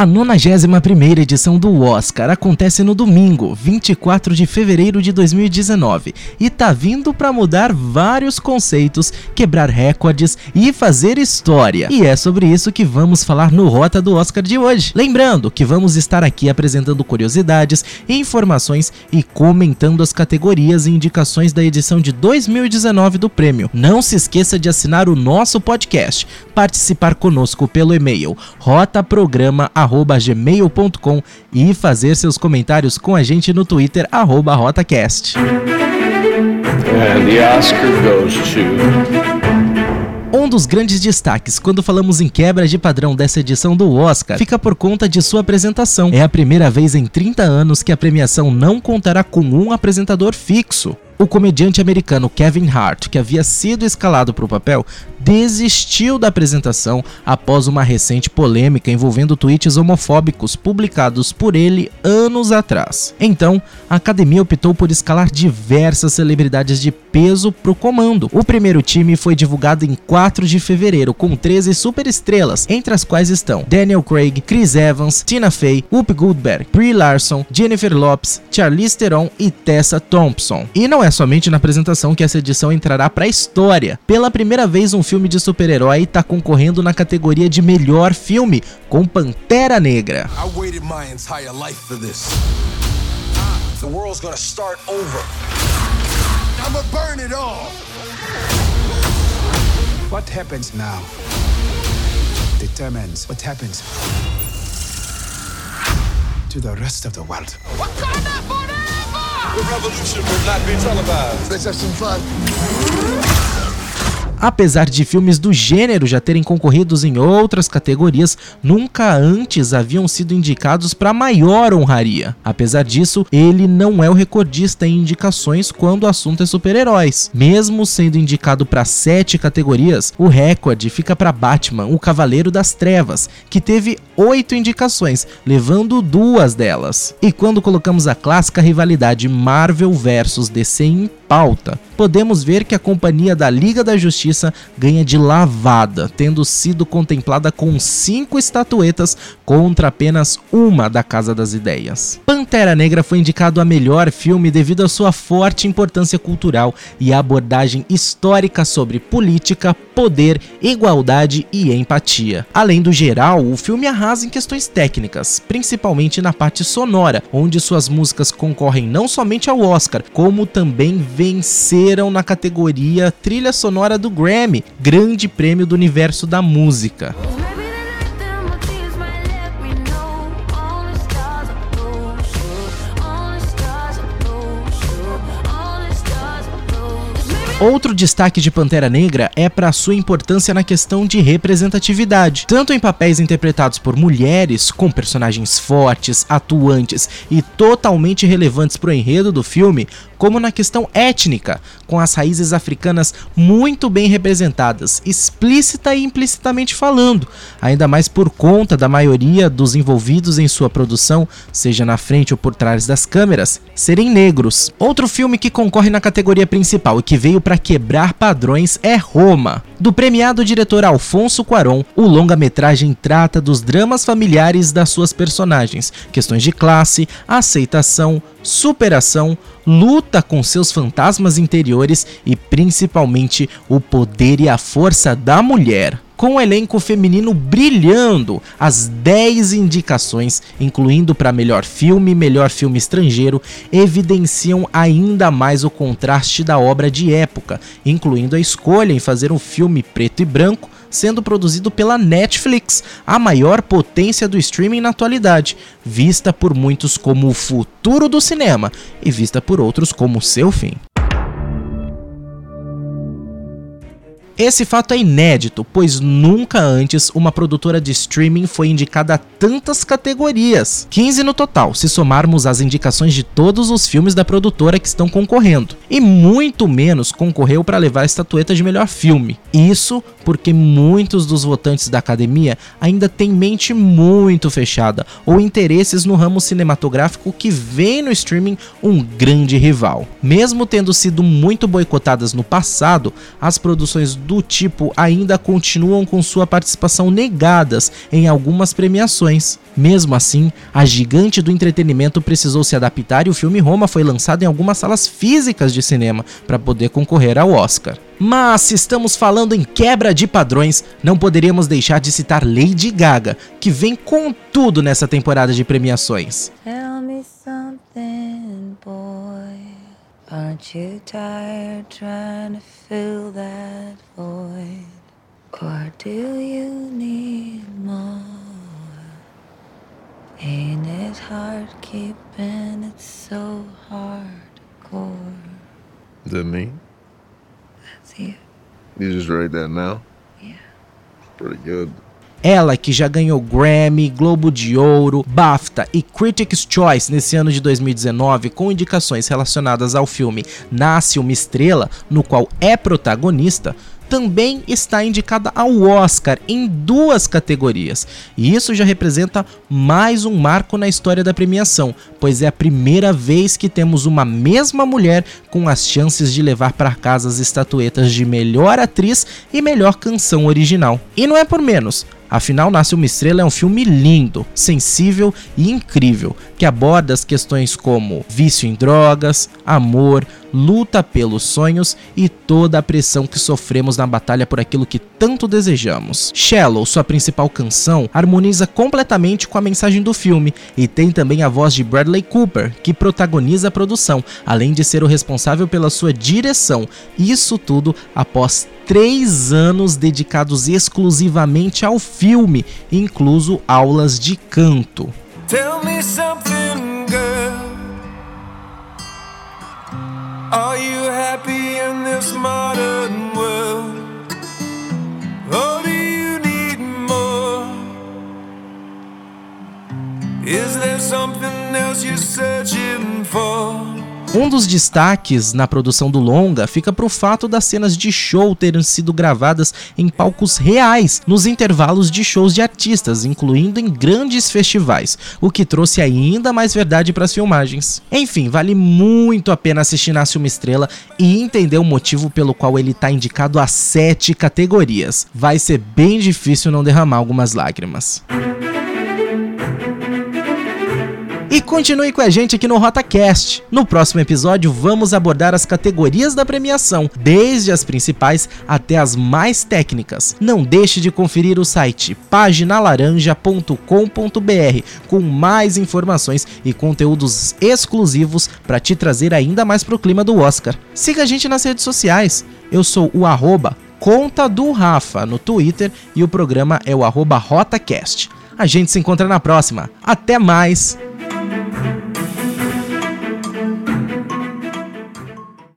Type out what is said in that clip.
A 91ª edição do Oscar acontece no domingo, 24 de fevereiro de 2019, e tá vindo para mudar vários conceitos, quebrar recordes e fazer história. E é sobre isso que vamos falar no Rota do Oscar de hoje. Lembrando que vamos estar aqui apresentando curiosidades, informações e comentando as categorias e indicações da edição de 2019 do prêmio. Não se esqueça de assinar o nosso podcast, participar conosco pelo e-mail rotaprograma@ rotacast@gmail.com e fazer seus comentários com a gente no Twitter @rotacast. And the Oscar goes to um dos grandes destaques quando falamos em quebra de padrão dessa edição do Oscar fica por conta de sua apresentação. É a primeira vez em 30 anos que a premiação não contará com um apresentador fixo. O comediante americano Kevin Hart, que havia sido escalado para o papel, desistiu da apresentação após uma recente polêmica envolvendo tweets homofóbicos publicados por ele anos atrás. Então, a academia optou por escalar diversas celebridades de peso para o comando. O primeiro time foi divulgado em 4 de fevereiro, com 13 superestrelas, entre as quais estão Daniel Craig, Chris Evans, Tina Fey, Whoopi Goldberg, Brie Larson, Jennifer Lopes, Charlize Theron e Tessa Thompson. E não é é somente na apresentação que essa edição entrará para a história. Pela primeira vez, um filme de super-herói está concorrendo na categoria de melhor filme, com Pantera Negra. What happens now determines what happens to the rest of the world. Wakanda forever! The revolution will not be televised. Let's have some fun. Apesar de filmes do gênero já terem concorridos em outras categorias, nunca antes haviam sido indicados para maior honraria. Apesar disso, ele não é o recordista em indicações quando o assunto é super-heróis. Mesmo sendo indicado para sete categorias, o recorde fica para Batman, o Cavaleiro das Trevas, que teve oito indicações, levando duas delas. E quando colocamos a clássica rivalidade Marvel vs DC em pauta, podemos ver que a companhia da Liga da Justiça ganha de lavada, tendo sido contemplada com cinco estatuetas contra apenas uma da Casa das Ideias. Pantera Negra foi indicado a melhor filme devido à sua forte importância cultural e abordagem histórica sobre política, poder, igualdade e empatia. Além do geral, o filme arrasa em questões técnicas, principalmente na parte sonora, onde suas músicas concorrem não somente ao Oscar, como também venceram na categoria Trilha Sonora do Grammy, grande prêmio do universo da música. Outro destaque de Pantera Negra é para sua importância na questão de representatividade, tanto em papéis interpretados por mulheres, com personagens fortes, atuantes e totalmente relevantes para o enredo do filme, como na questão étnica, com as raízes africanas muito bem representadas, explícita e implicitamente falando, ainda mais por conta da maioria dos envolvidos em sua produção, seja na frente ou por trás das câmeras, serem negros. Outro filme que concorre na categoria principal e que veio para quebrar padrões é Roma. Do premiado diretor Alfonso Cuarón, o longa-metragem trata dos dramas familiares das suas personagens, questões de classe, aceitação, superação, luta com seus fantasmas interiores e principalmente o poder e a força da mulher com o elenco feminino brilhando. As 10 indicações, incluindo para melhor filme e melhor filme estrangeiro, evidenciam ainda mais o contraste da obra de época, incluindo a escolha em fazer um filme preto e branco sendo produzido pela Netflix, a maior potência do streaming na atualidade, vista por muitos como o futuro do cinema e vista por outros como seu fim. Esse fato é inédito, pois nunca antes uma produtora de streaming foi indicada a tantas categorias, 15 no total, se somarmos as indicações de todos os filmes da produtora que estão concorrendo, e muito menos concorreu para levar a estatueta de melhor filme. Isso porque muitos dos votantes da academia ainda têm mente muito fechada ou interesses no ramo cinematográfico que vê no streaming um grande rival. Mesmo tendo sido muito boicotadas no passado, as produções do tipo ainda continuam com sua participação negadas em algumas premiações. Mesmo assim, a gigante do entretenimento precisou se adaptar e o filme Roma foi lançado em algumas salas físicas de cinema para poder concorrer ao Oscar. Mas se estamos falando em quebra de padrões, não poderíamos deixar de citar Lady Gaga, que vem com tudo nessa temporada de premiações. Tell me Aren't you tired trying to fill that void? Or do you need more? Ain't it hard keeping it so hardcore? Is that me? That's you. You just write that now? Yeah. Pretty good. Ela que já ganhou Grammy, Globo de Ouro, BAFTA e Critics' Choice nesse ano de 2019 com indicações relacionadas ao filme Nasce uma Estrela, no qual é protagonista, também está indicada ao Oscar em duas categorias. E isso já representa mais um marco na história da premiação, pois é a primeira vez que temos uma mesma mulher com as chances de levar para casa as estatuetas de melhor atriz e melhor canção original. E não é por menos. Afinal, Nasce uma Estrela é um filme lindo, sensível e incrível, que aborda as questões como vício em drogas, amor, luta pelos sonhos e toda a pressão que sofremos na batalha por aquilo que tanto desejamos. Shallow, sua principal canção, harmoniza completamente com a mensagem do filme e tem também a voz de Bradley Cooper, que protagoniza a produção, além de ser o responsável pela sua direção. Isso tudo após três anos dedicados exclusivamente ao filme, incluso aulas de canto. Tell me something, Are you happy in this modern world? Or do you need more? Is there something else you're searching for? Um dos destaques na produção do longa fica para o fato das cenas de show terem sido gravadas em palcos reais, nos intervalos de shows de artistas, incluindo em grandes festivais, o que trouxe ainda mais verdade para as filmagens. Enfim, vale muito a pena assistir Nasce uma Estrela e entender o motivo pelo qual ele está indicado a sete categorias. Vai ser bem difícil não derramar algumas lágrimas. Continue com a gente aqui no RotaCast. No próximo episódio, vamos abordar as categorias da premiação, desde as principais até as mais técnicas. Não deixe de conferir o site paginalaranja.com.br com mais informações e conteúdos exclusivos para te trazer ainda mais pro clima do Oscar. Siga a gente nas redes sociais. Eu sou o arroba Conta do Rafa no Twitter e o programa é o arroba RotaCast. A gente se encontra na próxima. Até mais!